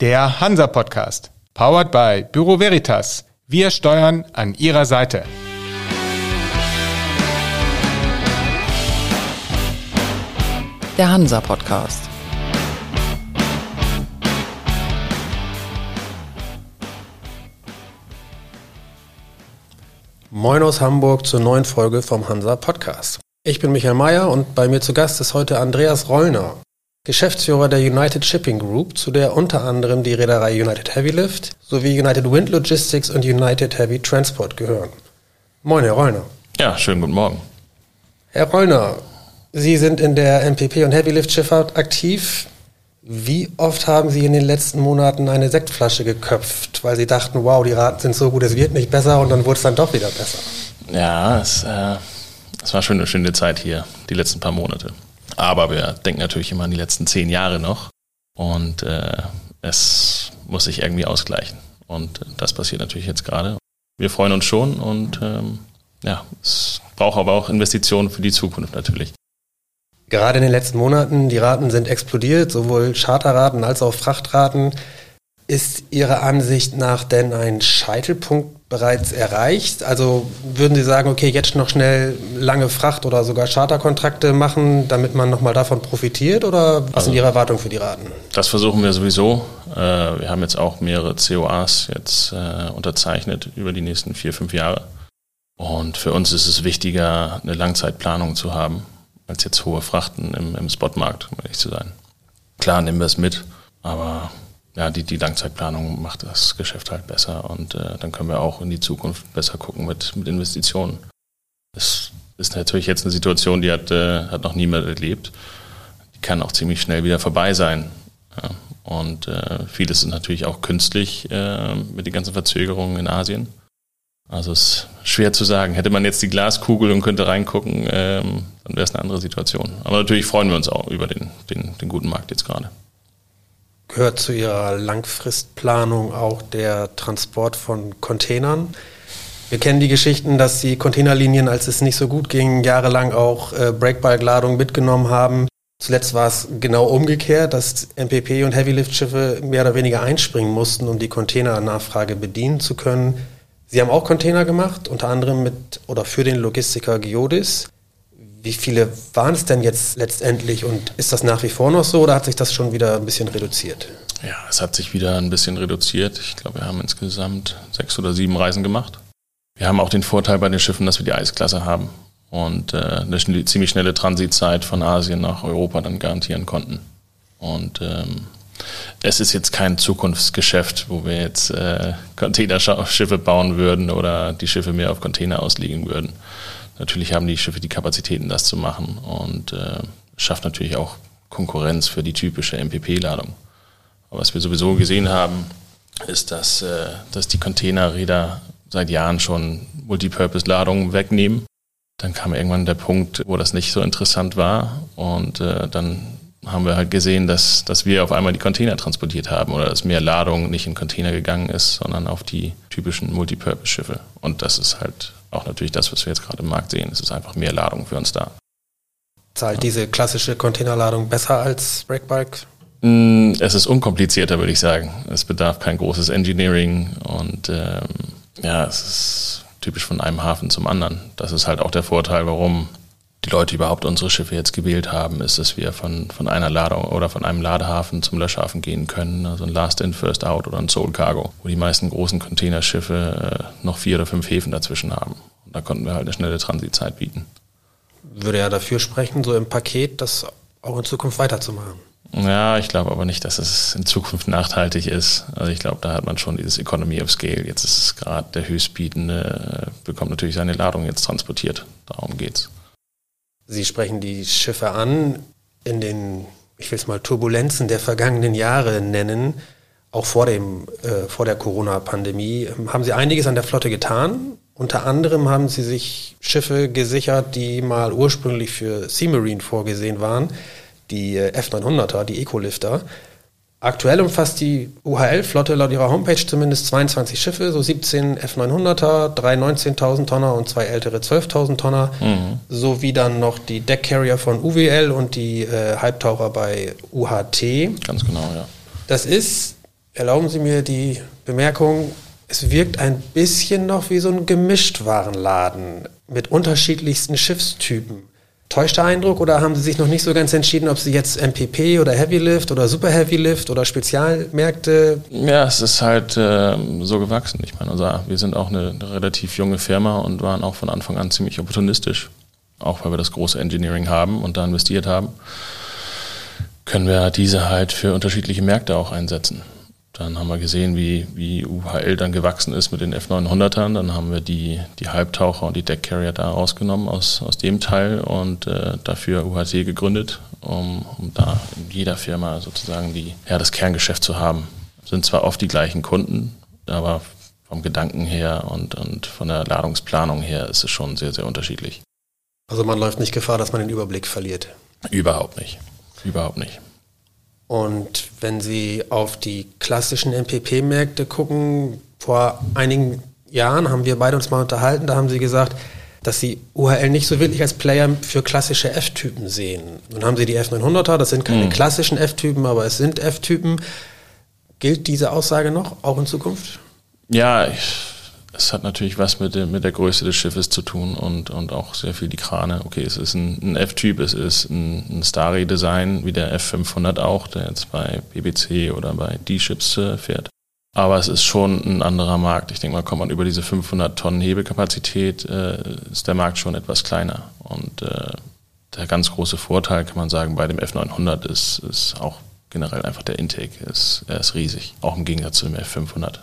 Der Hansa Podcast. Powered by Büro Veritas. Wir steuern an Ihrer Seite. Der Hansa Podcast. Moin aus Hamburg zur neuen Folge vom Hansa Podcast. Ich bin Michael Mayer und bei mir zu Gast ist heute Andreas Rollner, Geschäftsführer der United Shipping Group, zu der unter anderem die Reederei United Heavy Lift sowie United Wind Logistics und United Heavy Transport gehören. Moin, Herr Rollner. Ja, schönen guten Morgen. Herr Rollner, Sie sind in der MPP und Heavy Lift Schifffahrt aktiv. Wie oft haben Sie in den letzten Monaten eine Sektflasche geköpft, weil Sie dachten, wow, die Raten sind so gut, es wird nicht besser und dann wurde es dann doch wieder besser? Ja, es, äh, es war schon eine schöne Zeit hier, die letzten paar Monate. Aber wir denken natürlich immer an die letzten zehn Jahre noch und äh, es muss sich irgendwie ausgleichen. Und das passiert natürlich jetzt gerade. Wir freuen uns schon und ähm, ja, es braucht aber auch Investitionen für die Zukunft natürlich. Gerade in den letzten Monaten, die Raten sind explodiert, sowohl Charterraten als auch Frachtraten. Ist Ihrer Ansicht nach denn ein Scheitelpunkt bereits erreicht? Also würden Sie sagen, okay, jetzt noch schnell lange Fracht- oder sogar Charterkontrakte machen, damit man nochmal davon profitiert? Oder was also, sind Ihre Erwartungen für die Raten? Das versuchen wir sowieso. Äh, wir haben jetzt auch mehrere COAs jetzt äh, unterzeichnet über die nächsten vier, fünf Jahre. Und für uns ist es wichtiger, eine Langzeitplanung zu haben, als jetzt hohe Frachten im, im Spotmarkt, um ehrlich zu sein. Klar nehmen wir es mit, aber ja, die, die Langzeitplanung macht das Geschäft halt besser und äh, dann können wir auch in die Zukunft besser gucken mit, mit Investitionen. Das ist natürlich jetzt eine Situation, die hat, äh, hat noch niemand erlebt. Die kann auch ziemlich schnell wieder vorbei sein. Ja. Und äh, vieles ist natürlich auch künstlich äh, mit den ganzen Verzögerungen in Asien. Also es ist schwer zu sagen. Hätte man jetzt die Glaskugel und könnte reingucken, ähm, dann wäre es eine andere Situation. Aber natürlich freuen wir uns auch über den, den, den guten Markt jetzt gerade. Gehört zu Ihrer Langfristplanung auch der Transport von Containern? Wir kennen die Geschichten, dass die Containerlinien, als es nicht so gut ging, jahrelang auch äh, Breakbulk-Ladung mitgenommen haben. Zuletzt war es genau umgekehrt, dass MPP und Heavylift-Schiffe mehr oder weniger einspringen mussten, um die Containernachfrage bedienen zu können. Sie haben auch Container gemacht, unter anderem mit oder für den Logistiker Geodis. Wie viele waren es denn jetzt letztendlich und ist das nach wie vor noch so oder hat sich das schon wieder ein bisschen reduziert? Ja, es hat sich wieder ein bisschen reduziert. Ich glaube, wir haben insgesamt sechs oder sieben Reisen gemacht. Wir haben auch den Vorteil bei den Schiffen, dass wir die Eisklasse haben und äh, eine ziemlich schnelle Transitzeit von Asien nach Europa dann garantieren konnten. Und ähm, es ist jetzt kein Zukunftsgeschäft, wo wir jetzt äh, Containerschiffe bauen würden oder die Schiffe mehr auf Container auslegen würden. Natürlich haben die Schiffe die Kapazitäten, das zu machen und äh, schafft natürlich auch Konkurrenz für die typische MPP-Ladung. Aber was wir sowieso gesehen haben, ist, dass, äh, dass die Containerräder seit Jahren schon Multipurpose-Ladungen wegnehmen. Dann kam irgendwann der Punkt, wo das nicht so interessant war und äh, dann haben wir halt gesehen, dass, dass wir auf einmal die Container transportiert haben oder dass mehr Ladung nicht in Container gegangen ist, sondern auf die typischen Multipurpose-Schiffe. Und das ist halt auch natürlich das, was wir jetzt gerade im Markt sehen. Es ist einfach mehr Ladung für uns da. Zahlt diese klassische Containerladung besser als Breakbulk? Mm, es ist unkomplizierter, würde ich sagen. Es bedarf kein großes Engineering und ähm, ja, es ist typisch von einem Hafen zum anderen. Das ist halt auch der Vorteil, warum die Leute überhaupt unsere Schiffe jetzt gewählt haben, ist, dass wir von, von einer Ladung oder von einem Ladehafen zum Löschhafen gehen können, also ein Last In, First Out oder ein Soul Cargo, wo die meisten großen Containerschiffe äh, noch vier oder fünf Häfen dazwischen haben. Und da konnten wir halt eine schnelle Transitzeit bieten. Würde ja dafür sprechen, so im Paket das auch in Zukunft weiterzumachen. Ja, ich glaube aber nicht, dass es in Zukunft nachhaltig ist. Also ich glaube, da hat man schon dieses Economy of Scale. Jetzt ist es gerade der Höchstbietende, äh, bekommt natürlich seine Ladung jetzt transportiert. Darum geht's. Sie sprechen die Schiffe an in den, ich will es mal Turbulenzen der vergangenen Jahre nennen, auch vor, dem, äh, vor der Corona-Pandemie. Haben Sie einiges an der Flotte getan? Unter anderem haben Sie sich Schiffe gesichert, die mal ursprünglich für Sea Marine vorgesehen waren, die äh, F900er, die Ecolifter. Aktuell umfasst die UHL-Flotte laut ihrer Homepage zumindest 22 Schiffe, so 17 F900er, drei 19.000 Tonner und zwei ältere 12.000 Tonner, mhm. sowie dann noch die Deckcarrier von UWL und die äh, Halbtaucher bei UHT. Ganz genau, ja. Das ist Erlauben Sie mir die Bemerkung, es wirkt ein bisschen noch wie so ein Gemischtwarenladen mit unterschiedlichsten Schiffstypen. Täuscht der Eindruck oder haben Sie sich noch nicht so ganz entschieden, ob Sie jetzt MPP oder Heavy Lift oder Super Heavy Lift oder Spezialmärkte? Ja, es ist halt äh, so gewachsen. Ich meine, also wir sind auch eine relativ junge Firma und waren auch von Anfang an ziemlich opportunistisch. Auch weil wir das große Engineering haben und da investiert haben, können wir diese halt für unterschiedliche Märkte auch einsetzen. Dann haben wir gesehen, wie, wie UHL dann gewachsen ist mit den F900ern. Dann haben wir die, die Halbtaucher und die Deckcarrier da rausgenommen aus, aus dem Teil und äh, dafür UHT gegründet, um, um da in jeder Firma sozusagen die, ja, das Kerngeschäft zu haben. Sind zwar oft die gleichen Kunden, aber vom Gedanken her und, und von der Ladungsplanung her ist es schon sehr, sehr unterschiedlich. Also man läuft nicht Gefahr, dass man den Überblick verliert. Überhaupt nicht. Überhaupt nicht. Und wenn Sie auf die klassischen MPP-Märkte gucken, vor einigen Jahren haben wir beide uns mal unterhalten, da haben Sie gesagt, dass Sie UHL nicht so wirklich als Player für klassische F-Typen sehen. Nun haben Sie die F900er, das sind keine mhm. klassischen F-Typen, aber es sind F-Typen. Gilt diese Aussage noch, auch in Zukunft? Ja, ich es hat natürlich was mit, der, mit der Größe des Schiffes zu tun und, und auch sehr viel die Krane. Okay, es ist ein, ein F-Typ, es ist ein, ein Starry-Design, wie der F500 auch, der jetzt bei BBC oder bei D-Ships äh, fährt. Aber es ist schon ein anderer Markt. Ich denke mal, kommt man über diese 500 Tonnen Hebelkapazität, äh, ist der Markt schon etwas kleiner. Und äh, der ganz große Vorteil, kann man sagen, bei dem F900 ist, ist auch generell einfach der Intake. Ist, er ist riesig, auch im Gegensatz zu dem F500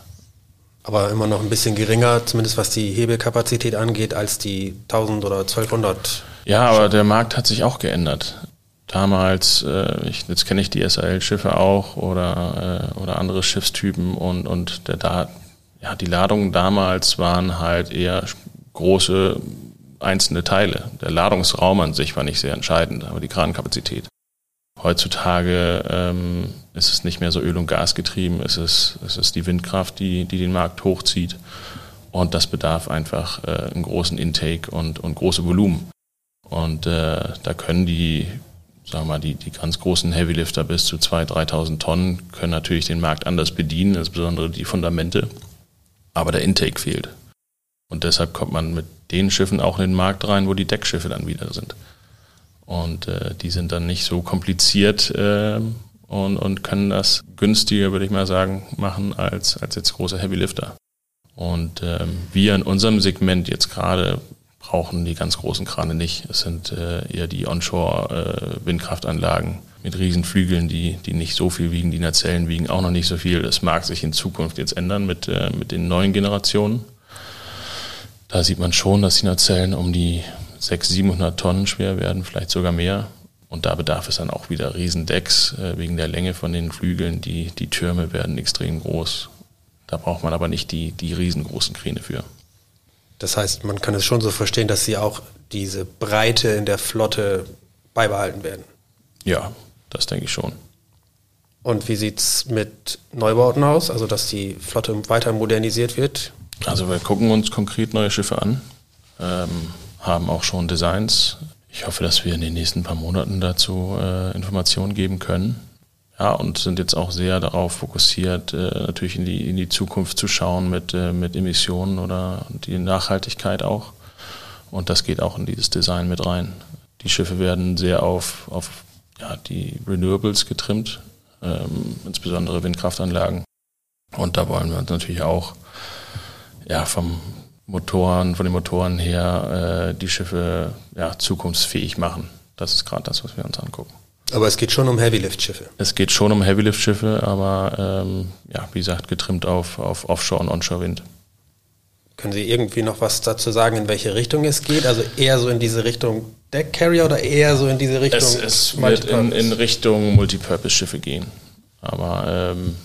aber immer noch ein bisschen geringer, zumindest was die Hebelkapazität angeht, als die 1000 oder 1200. Ja, aber der Markt hat sich auch geändert. Damals, äh, ich, jetzt kenne ich die SAL-Schiffe auch oder, äh, oder andere Schiffstypen und, und der da, ja, die Ladungen damals waren halt eher große einzelne Teile. Der Ladungsraum an sich war nicht sehr entscheidend, aber die Krankapazität. Heutzutage ähm, ist es nicht mehr so Öl- und Gas getrieben, es ist, es ist die Windkraft, die, die den Markt hochzieht. Und das bedarf einfach äh, einen großen Intake und, und große Volumen. Und äh, da können die, sagen wir mal, die, die ganz großen Heavylifter bis zu 2.000, 3.000 Tonnen können natürlich den Markt anders bedienen, insbesondere die Fundamente. Aber der Intake fehlt. Und deshalb kommt man mit den Schiffen auch in den Markt rein, wo die Deckschiffe dann wieder sind. Und äh, die sind dann nicht so kompliziert äh, und, und können das günstiger, würde ich mal sagen, machen als, als jetzt große Heavy Lifter. Und ähm, wir in unserem Segment jetzt gerade brauchen die ganz großen Krane nicht. Es sind äh, eher die Onshore-Windkraftanlagen äh, mit Riesenflügeln, die, die nicht so viel wiegen. Die Nacellen wiegen auch noch nicht so viel. Das mag sich in Zukunft jetzt ändern mit, äh, mit den neuen Generationen. Da sieht man schon, dass die Nacellen um die 600, 700 Tonnen schwer werden, vielleicht sogar mehr. Und da bedarf es dann auch wieder Riesendecks äh, wegen der Länge von den Flügeln. Die, die Türme werden extrem groß. Da braucht man aber nicht die, die riesengroßen Kräne für. Das heißt, man kann es schon so verstehen, dass sie auch diese Breite in der Flotte beibehalten werden. Ja, das denke ich schon. Und wie sieht es mit Neubauten aus? Also, dass die Flotte weiter modernisiert wird? Also, wir gucken uns konkret neue Schiffe an. Ähm, haben auch schon Designs. Ich hoffe, dass wir in den nächsten paar Monaten dazu äh, Informationen geben können. Ja, und sind jetzt auch sehr darauf fokussiert, äh, natürlich in die, in die Zukunft zu schauen mit, äh, mit Emissionen oder die Nachhaltigkeit auch. Und das geht auch in dieses Design mit rein. Die Schiffe werden sehr auf, auf ja, die Renewables getrimmt, ähm, insbesondere Windkraftanlagen. Und da wollen wir uns natürlich auch ja, vom, Motoren, von den Motoren her äh, die Schiffe ja, zukunftsfähig machen. Das ist gerade das, was wir uns angucken. Aber es geht schon um Heavylift-Schiffe. Es geht schon um Heavylift-Schiffe, aber ähm, ja, wie gesagt, getrimmt auf, auf Offshore- und Onshore-Wind. Können Sie irgendwie noch was dazu sagen, in welche Richtung es geht? Also eher so in diese Richtung Deck Carrier oder eher so in diese Richtung? Es, es wird in, in Richtung Multipurpose-Schiffe gehen. Aber ähm,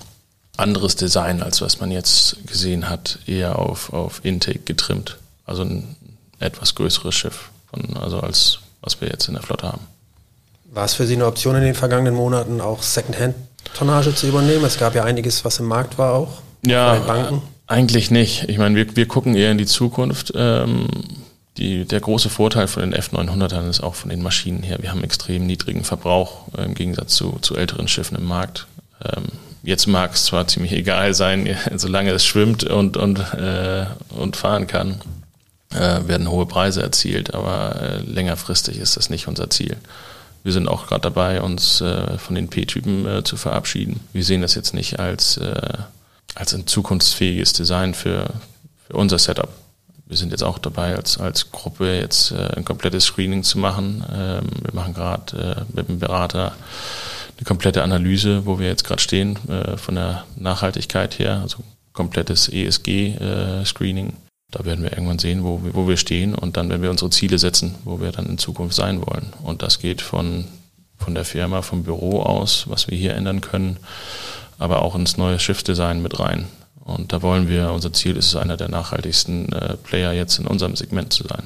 anderes Design, als was man jetzt gesehen hat, eher auf, auf Intake getrimmt. Also ein etwas größeres Schiff, von, also als was wir jetzt in der Flotte haben. War es für Sie eine Option in den vergangenen Monaten auch Secondhand-Tonnage zu übernehmen? Es gab ja einiges, was im Markt war auch. Ja, Banken. eigentlich nicht. Ich meine, wir, wir gucken eher in die Zukunft. Ähm, die, der große Vorteil von den F900ern ist auch von den Maschinen her. Wir haben extrem niedrigen Verbrauch äh, im Gegensatz zu, zu älteren Schiffen im Markt. Ähm, jetzt mag es zwar ziemlich egal sein, solange es schwimmt und, und, äh, und fahren kann, äh, werden hohe Preise erzielt, aber äh, längerfristig ist das nicht unser Ziel. Wir sind auch gerade dabei, uns äh, von den P-Typen äh, zu verabschieden. Wir sehen das jetzt nicht als, als ein zukunftsfähiges Design für, für unser Setup. Wir sind jetzt auch dabei, als, als Gruppe jetzt äh, ein komplettes Screening zu machen. Ähm, wir machen gerade äh, mit dem Berater eine komplette Analyse, wo wir jetzt gerade stehen, äh, von der Nachhaltigkeit her, also komplettes ESG-Screening. Äh, da werden wir irgendwann sehen, wo, wo wir stehen und dann werden wir unsere Ziele setzen, wo wir dann in Zukunft sein wollen. Und das geht von, von der Firma, vom Büro aus, was wir hier ändern können, aber auch ins neue Schiffdesign mit rein. Und da wollen wir, unser Ziel ist es, einer der nachhaltigsten äh, Player jetzt in unserem Segment zu sein.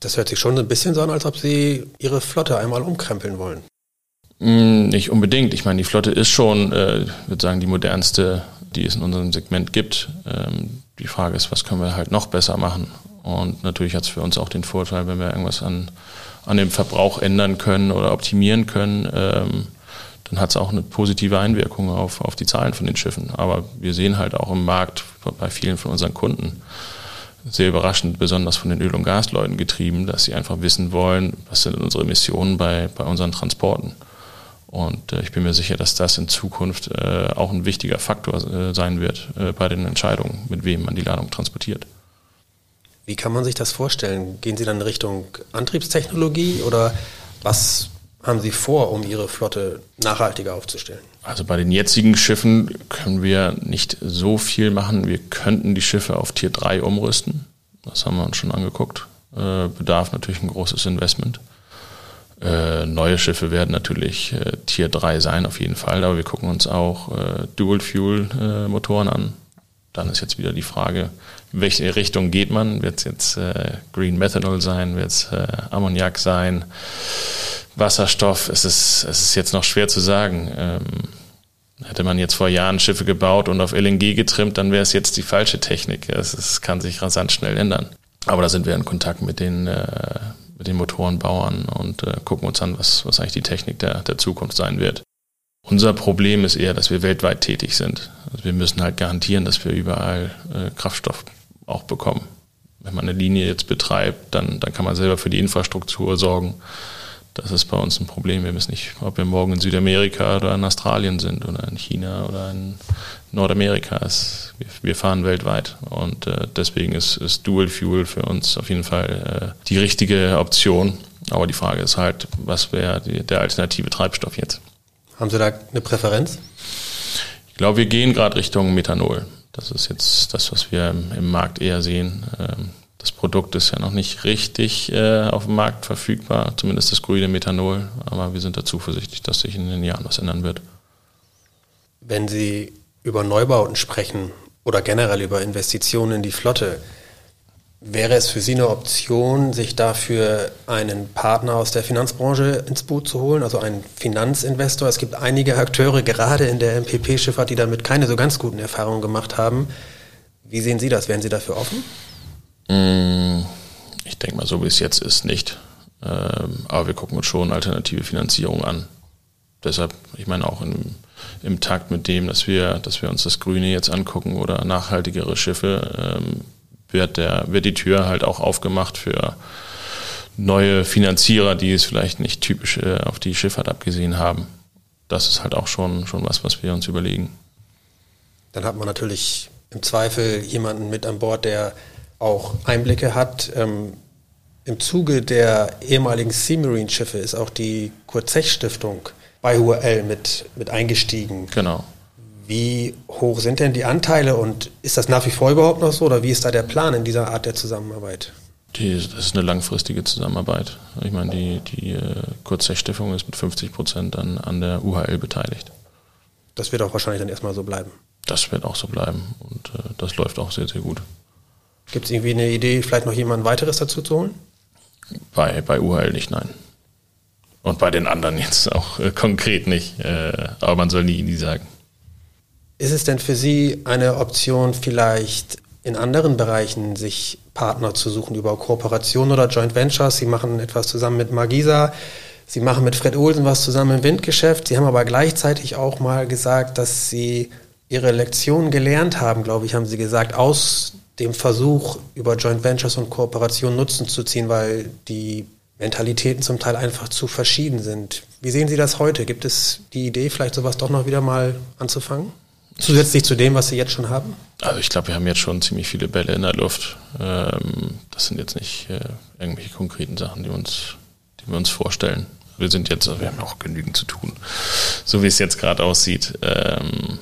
Das hört sich schon ein bisschen so an, als ob Sie Ihre Flotte einmal umkrempeln wollen. Mm, nicht unbedingt. Ich meine, die Flotte ist schon, äh, würde sagen, die modernste, die es in unserem Segment gibt. Ähm, die Frage ist, was können wir halt noch besser machen? Und natürlich hat es für uns auch den Vorteil, wenn wir irgendwas an, an dem Verbrauch ändern können oder optimieren können, ähm, dann hat es auch eine positive Einwirkung auf, auf die Zahlen von den Schiffen. Aber wir sehen halt auch im Markt bei vielen von unseren Kunden, sehr überraschend, besonders von den Öl- und Gasleuten getrieben, dass sie einfach wissen wollen, was sind unsere Emissionen bei, bei unseren Transporten. Und äh, ich bin mir sicher, dass das in Zukunft äh, auch ein wichtiger Faktor äh, sein wird bei den Entscheidungen, mit wem man die Ladung transportiert. Wie kann man sich das vorstellen? Gehen Sie dann in Richtung Antriebstechnologie oder was haben Sie vor, um Ihre Flotte nachhaltiger aufzustellen? Also bei den jetzigen Schiffen können wir nicht so viel machen. Wir könnten die Schiffe auf Tier 3 umrüsten. Das haben wir uns schon angeguckt. Bedarf natürlich ein großes Investment. Äh, neue Schiffe werden natürlich äh, Tier 3 sein, auf jeden Fall, aber wir gucken uns auch äh, Dual-Fuel-Motoren an. Dann ist jetzt wieder die Frage, in welche Richtung geht man? Wird es jetzt äh, Green Methanol sein? Wird es äh, Ammoniak sein? Wasserstoff? Es ist, es ist jetzt noch schwer zu sagen. Ähm, Hätte man jetzt vor Jahren Schiffe gebaut und auf LNG getrimmt, dann wäre es jetzt die falsche Technik. Es, es, kann sich rasant schnell ändern. Aber da sind wir in Kontakt mit den, äh, mit den Motorenbauern und äh, gucken uns an, was, was eigentlich die Technik der, der Zukunft sein wird. Unser Problem ist eher, dass wir weltweit tätig sind. Also wir müssen halt garantieren, dass wir überall äh, Kraftstoff auch bekommen. Wenn man eine Linie jetzt betreibt, dann, dann kann man selber für die Infrastruktur sorgen. Das ist bei uns ein Problem. Wir wissen nicht, ob wir morgen in Südamerika oder in Australien sind oder in China oder in Nordamerika. Es, wir, wir, fahren weltweit und äh, deswegen ist, ist, Dual Fuel für uns auf jeden Fall äh, die richtige Option. Aber die Frage ist halt, was wäre der alternative Treibstoff jetzt? Haben Sie da eine Präferenz? Ich glaube, wir gehen gerade Richtung Methanol. Das ist jetzt das, was wir im, im Markt eher sehen. Ähm, das Produkt ist ja noch nicht richtig äh, auf dem Markt verfügbar, zumindest das grüne Methanol, aber wir sind da zuversichtlich, dass sich in den Jahren was ändern wird. Wenn Sie über Neubauten sprechen oder generell über Investitionen in die Flotte, wäre es für Sie eine Option, sich dafür einen Partner aus der Finanzbranche ins Boot zu holen, also einen Finanzinvestor? Es gibt einige Akteure, gerade in der MPP-Schifffahrt, die damit keine so ganz guten Erfahrungen gemacht haben. Wie sehen Sie das? Wären Sie dafür offen? Mm, ich denke mal, so wie es jetzt ist, nicht. Ähm, aber wir gucken uns schon alternative Finanzierung an. Deshalb, ich meine auch im, im Takt mit dem, dass wir, dass wir uns das Grüne jetzt angucken oder nachhaltigere Schiffe, ähm, wird, der, wird die Tür halt auch aufgemacht für neue Finanzierer, die es vielleicht nicht typisch äh, auf die Schifffahrt abgesehen haben. Das ist halt auch schon, schon was, was wir uns überlegen. Dann hat man natürlich im Zweifel jemanden mit an Bord, der auch Einblicke hat. Ähm, Im Zuge der ehemaligen Seamarine-Schiffe ist auch die Kurzech-Stiftung bei HUL mit, mit eingestiegen. Genau. Wie hoch sind denn die Anteile und ist das nach wie vor überhaupt noch so oder wie ist da der Plan in dieser Art der Zusammenarbeit? Die, das ist eine langfristige Zusammenarbeit. Ich meine, die, die äh, Kurzech-Stiftung ist mit 50 Prozent an, an der UHL beteiligt. Das wird auch wahrscheinlich dann erstmal so bleiben. Das wird auch so bleiben und äh, das läuft auch sehr, sehr gut. Gibt es irgendwie eine Idee, vielleicht noch jemand weiteres dazu zu holen? Bei, bei UHL nicht, nein. Und bei den anderen jetzt auch äh, konkret nicht. Äh, aber man soll nie, nie sagen. Ist es denn für Sie eine Option, vielleicht in anderen Bereichen sich Partner zu suchen über Kooperation oder Joint Ventures? Sie machen etwas zusammen mit Magisa. Sie machen mit Fred Olsen was zusammen im Windgeschäft. Sie haben aber gleichzeitig auch mal gesagt, dass Sie Ihre Lektion gelernt haben, glaube ich, haben Sie gesagt, aus dem Versuch, über Joint Ventures und Kooperation Nutzen zu ziehen, weil die Mentalitäten zum Teil einfach zu verschieden sind. Wie sehen Sie das heute? Gibt es die Idee, vielleicht sowas doch noch wieder mal anzufangen? Zusätzlich zu dem, was Sie jetzt schon haben? Also ich glaube, wir haben jetzt schon ziemlich viele Bälle in der Luft. Ähm, das sind jetzt nicht äh, irgendwelche konkreten Sachen, die, uns, die wir uns vorstellen. Wir sind jetzt, wir haben auch genügend zu tun, so wie es jetzt gerade aussieht. Ähm,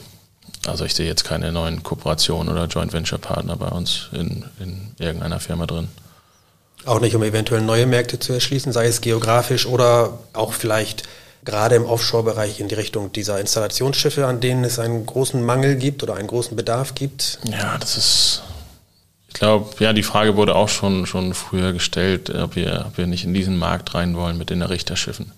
also ich sehe jetzt keine neuen Kooperationen oder Joint Venture Partner bei uns in, in irgendeiner Firma drin. Auch nicht, um eventuell neue Märkte zu erschließen, sei es geografisch oder auch vielleicht gerade im Offshore-Bereich in die Richtung dieser Installationsschiffe, an denen es einen großen Mangel gibt oder einen großen Bedarf gibt? Ja, das ist, ich glaube, ja, die Frage wurde auch schon, schon früher gestellt, ob wir, ob wir nicht in diesen Markt rein wollen mit den Errichterschiffen.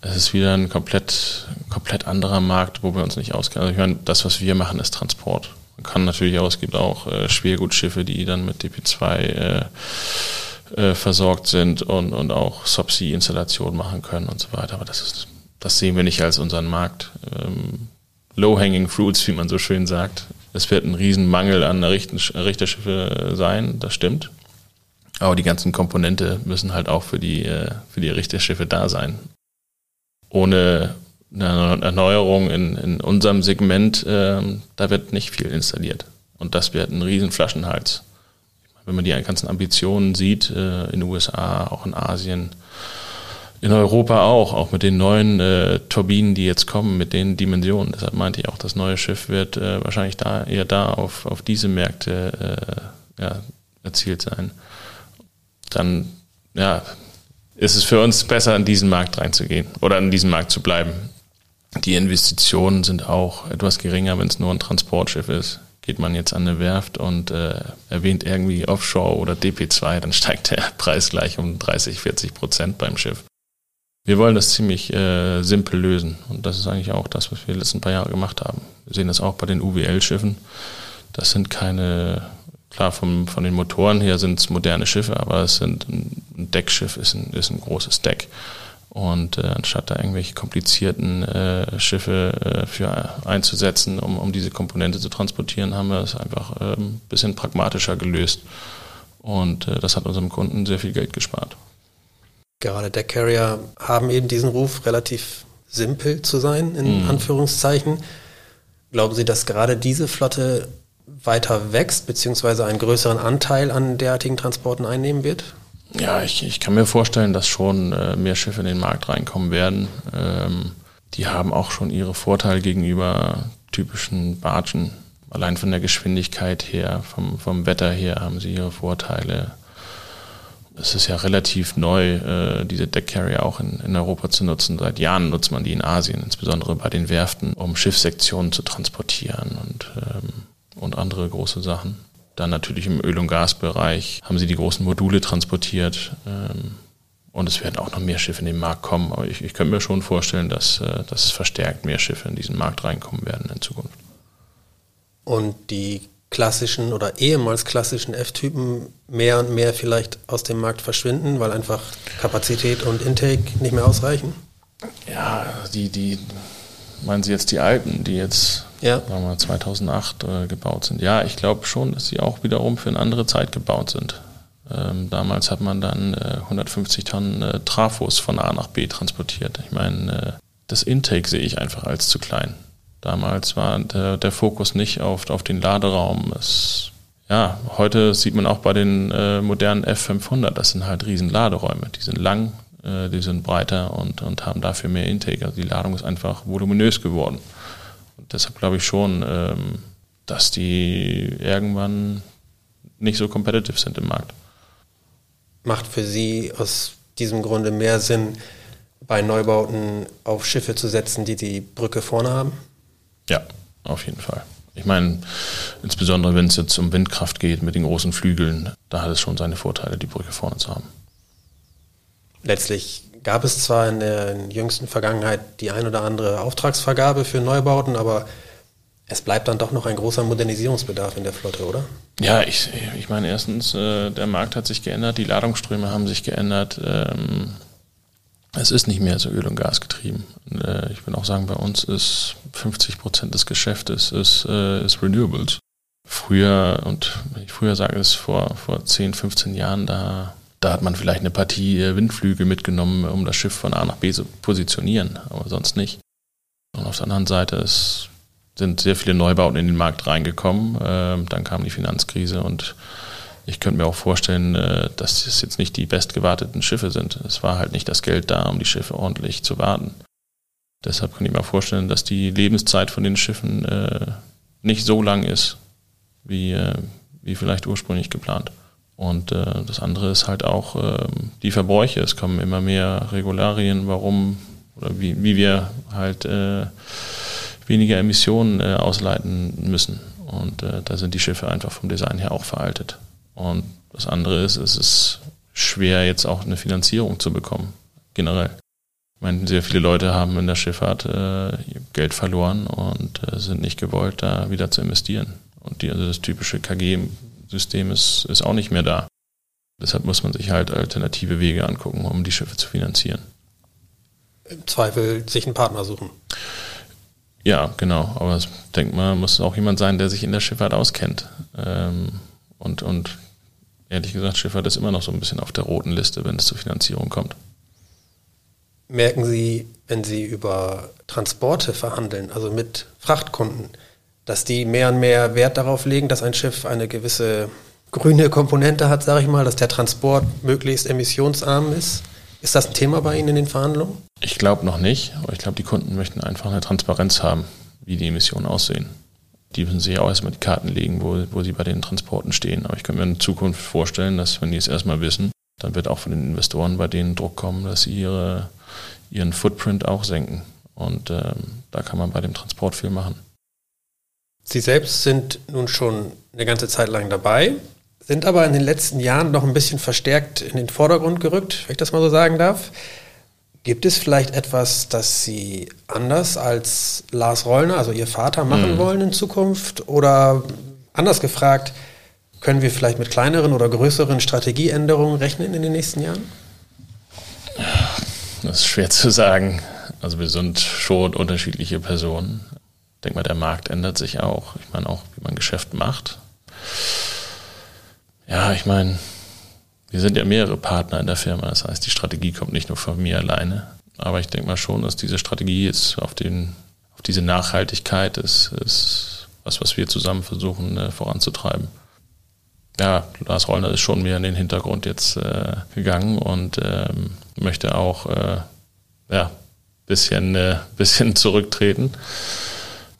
Es ist wieder ein komplett, komplett anderer Markt, wo wir uns nicht auskennen. Also ich meine, das, was wir machen, ist Transport. Man kann natürlich auch, es gibt auch äh, Schwergutschiffe, die dann mit DP2 äh, äh, versorgt sind und, und auch Subsea-Installationen machen können und so weiter. Aber das ist, das sehen wir nicht als unseren Markt. Ähm, Low-hanging fruits, wie man so schön sagt. Es wird ein Riesenmangel an Richterschiffe sein, das stimmt. Aber die ganzen Komponente müssen halt auch für die, äh, für die Richterschiffe da sein ohne eine Erneuerung in, in unserem Segment, äh, da wird nicht viel installiert. Und das wird ein riesen Flaschenhals. Wenn man die ganzen Ambitionen sieht, äh, in den USA, auch in Asien, in Europa auch, auch mit den neuen äh, Turbinen, die jetzt kommen, mit den Dimensionen. Deshalb meinte ich auch, das neue Schiff wird äh, wahrscheinlich da eher da auf, auf diese Märkte äh, ja, erzielt sein. Dann ja, ist es für uns besser, in diesen Markt reinzugehen oder in diesen Markt zu bleiben. Die Investitionen sind auch etwas geringer, wenn es nur ein Transportschiff ist. Geht man jetzt an eine Werft und äh, erwähnt irgendwie Offshore oder DP2, dann steigt der Preis gleich um 30, 40 Prozent beim Schiff. Wir wollen das ziemlich äh, simpel lösen und das ist eigentlich auch das, was wir die letzten paar Jahre gemacht haben. Wir sehen das auch bei den UWL-Schiffen. Das sind keine Klar, vom, von den Motoren her sind es moderne Schiffe, aber es sind ein Deckschiff ist ein, ist ein großes Deck. Und äh, anstatt da irgendwelche komplizierten äh, Schiffe äh, für einzusetzen, um, um diese Komponente zu transportieren, haben wir es einfach äh, ein bisschen pragmatischer gelöst. Und äh, das hat unserem Kunden sehr viel Geld gespart. Gerade Deckcarrier haben eben diesen Ruf, relativ simpel zu sein, in mhm. Anführungszeichen. Glauben Sie, dass gerade diese Flotte weiter wächst, beziehungsweise einen größeren Anteil an derartigen Transporten einnehmen wird? Ja, ich, ich kann mir vorstellen, dass schon äh, mehr Schiffe in den Markt reinkommen werden. Ähm, die haben auch schon ihre Vorteile gegenüber typischen Bargen. Allein von der Geschwindigkeit her, vom, vom Wetter her haben sie ihre Vorteile. Es ist ja relativ neu, äh, diese Deckcarrier auch in, in Europa zu nutzen. Seit Jahren nutzt man die in Asien, insbesondere bei den Werften, um Schiffssektionen zu transportieren. Und ähm, und andere große Sachen. Dann natürlich im Öl- und Gasbereich haben sie die großen Module transportiert. Ähm, und es werden auch noch mehr Schiffe in den Markt kommen. Aber ich, ich könnte mir schon vorstellen, dass, äh, dass verstärkt mehr Schiffe in diesen Markt reinkommen werden in Zukunft. Und die klassischen oder ehemals klassischen F-Typen mehr und mehr vielleicht aus dem Markt verschwinden, weil einfach Kapazität und Intake nicht mehr ausreichen? Ja, die, die, meinen Sie jetzt die alten, die jetzt ja. sagen wir 2008 äh, gebaut sind. Ja, ich glaube schon, dass sie auch wiederum für eine andere Zeit gebaut sind. Ähm, damals hat man dann äh, 150 Tonnen äh, Trafos von A nach B transportiert. Ich meine, äh, das Intake sehe ich einfach als zu klein. Damals war der, der Fokus nicht auf, auf den Laderaum. Es, ja, heute sieht man auch bei den äh, modernen F500, das sind halt riesen Laderäume. Die sind lang, äh, die sind breiter und, und haben dafür mehr Intake. Also die Ladung ist einfach voluminös geworden deshalb glaube ich schon, ähm, dass die irgendwann nicht so competitive sind im Markt. Macht für Sie aus diesem Grunde mehr Sinn, bei Neubauten auf Schiffe zu setzen, die die Brücke vorne haben? Ja, auf jeden Fall. Ich meine, insbesondere wenn es jetzt um Windkraft geht mit den großen Flügeln, da hat es schon seine Vorteile, die Brücke vorne zu haben. Letztlich gab es zwar in der jüngsten Vergangenheit die ein oder andere Auftragsvergabe für Neubauten, aber es bleibt dann doch noch ein großer Modernisierungsbedarf in der Flotte, oder? Ja, ich, ich meine, erstens, äh, der Markt hat sich geändert, die Ladungsströme haben sich geändert. Ähm, es ist nicht mehr so Öl- und Gas getrieben. Äh, ich würde auch sagen, bei uns ist 50 Prozent des Geschäftes ist, äh, ist Renewables. Früher, und wenn ich früher sage es vor, vor 10, 15 Jahren, da, da hat man vielleicht eine Partie äh, Windflüge mitgenommen, um das Schiff von A nach B zu positionieren, aber sonst nicht. Und auf der anderen Seite ist, sind sehr viele Neubauten in den Markt reingekommen. Ähm, dann kam die Finanzkrise und ich könnte mir auch vorstellen, äh, dass es jetzt nicht die bestgewarteten Schiffe sind. Es war halt nicht das Geld da, um die Schiffe ordentlich zu warten. Deshalb kann ich mir vorstellen, dass die Lebenszeit von den Schiffen äh, nicht so lang ist, wie, wie vielleicht ursprünglich geplant. Und das andere ist halt auch ähm, die Verbräuche. Es kommen immer mehr Regularien, warum oder wie, wie wir halt weniger Emissionen ausleiten müssen. Und da sind die Schiffe einfach vom Design her auch veraltet. Und das andere ist, es ist schwer, jetzt auch eine Finanzierung zu bekommen, generell. Ich meine, sehr viele Leute haben in der Schifffahrt äh, Geld verloren und äh, sind nicht gewollt, da wieder zu investieren. Und die, also das typische KG-System ist, ist auch nicht mehr da. Deshalb muss man sich halt alternative Wege angucken, um die Schiffe zu finanzieren. Im Zweifel sich einen Partner suchen. Ja, genau. Aber ich denke mal, muss auch jemand sein, der sich in der Schifffahrt auskennt. Ähm, und, und ehrlich gesagt, Schifffahrt ist immer noch so ein bisschen auf der roten Liste, wenn es zur Finanzierung kommt. Merken Sie, wenn Sie über Transporte verhandeln, also mit Frachtkunden, dass die mehr und mehr Wert darauf legen, dass ein Schiff eine gewisse grüne Komponente hat, sage ich mal, dass der Transport möglichst emissionsarm ist? Ist das ein Thema bei Ihnen in den Verhandlungen? Ich glaube noch nicht, aber ich glaube, die Kunden möchten einfach eine Transparenz haben, wie die Emissionen aussehen die müssen sich auch erstmal die Karten legen, wo, wo sie bei den Transporten stehen. Aber ich kann mir in Zukunft vorstellen, dass wenn die es erstmal wissen, dann wird auch von den Investoren bei denen Druck kommen, dass sie ihre, ihren Footprint auch senken. Und ähm, da kann man bei dem Transport viel machen. Sie selbst sind nun schon eine ganze Zeit lang dabei, sind aber in den letzten Jahren noch ein bisschen verstärkt in den Vordergrund gerückt, wenn ich das mal so sagen darf. Gibt es vielleicht etwas, das Sie anders als Lars Rollner, also Ihr Vater, machen mhm. wollen in Zukunft? Oder anders gefragt, können wir vielleicht mit kleineren oder größeren Strategieänderungen rechnen in den nächsten Jahren? Das ist schwer zu sagen. Also wir sind schon unterschiedliche Personen. Denke mal, der Markt ändert sich auch. Ich meine auch, wie man Geschäft macht. Ja, ich meine, wir sind ja mehrere Partner in der Firma, das heißt, die Strategie kommt nicht nur von mir alleine. Aber ich denke mal schon, dass diese Strategie jetzt auf, den, auf diese Nachhaltigkeit ist, ist was, was wir zusammen versuchen äh, voranzutreiben. Ja, Lars Rollner ist schon mehr in den Hintergrund jetzt äh, gegangen und ähm, möchte auch äh, ja, bisschen, äh, bisschen zurücktreten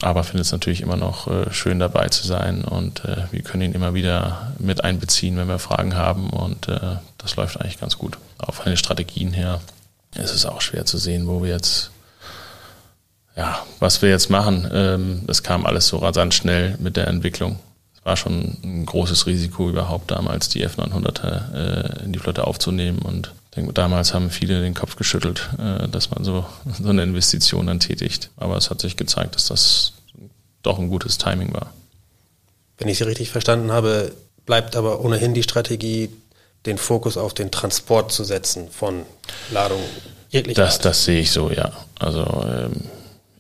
aber findet es natürlich immer noch äh, schön dabei zu sein und äh, wir können ihn immer wieder mit einbeziehen, wenn wir Fragen haben und äh, das läuft eigentlich ganz gut. Von den Strategien her ist es auch schwer zu sehen, wo wir jetzt, ja, was wir jetzt machen. Ähm, das kam alles so rasant schnell mit der Entwicklung. Es war schon ein großes Risiko überhaupt damals, die F900 äh, in die Flotte aufzunehmen und denke, damals haben viele den Kopf geschüttelt, äh, dass man so, so eine Investition dann tätigt. Aber es hat sich gezeigt, dass das doch ein gutes Timing war. Wenn ich Sie richtig verstanden habe, bleibt aber ohnehin die Strategie, den Fokus auf den Transport zu setzen von Ladung jeglicher das, Art. Das sehe ich so, ja. Also ähm,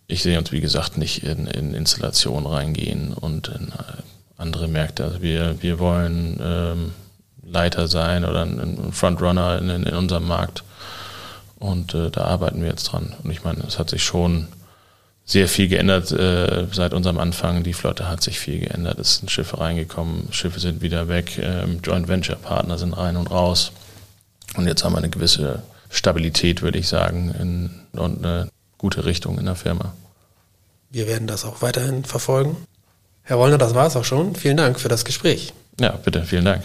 ich sehe uns, wie gesagt, nicht in, in Installationen reingehen und in äh, andere Märkte. Also wir, wir wollen ähm, Leiter sein oder ein Frontrunner in, in, unserem Markt. Und äh, da arbeiten wir jetzt dran. Und ich meine, es hat sich schon sehr viel geändert äh, seit unserem Anfang. Die Flotte hat sich viel geändert. Es sind Schiffe reingekommen, Schiffe sind wieder weg, ähm, Joint Venture Partner sind rein und raus. Und jetzt haben wir eine gewisse Stabilität, würde ich sagen, in, und eine gute Richtung in der Firma. Wir werden das auch weiterhin verfolgen. Herr Wollner, das war es auch schon. Vielen Dank für das Gespräch. Ja, bitte, vielen Dank.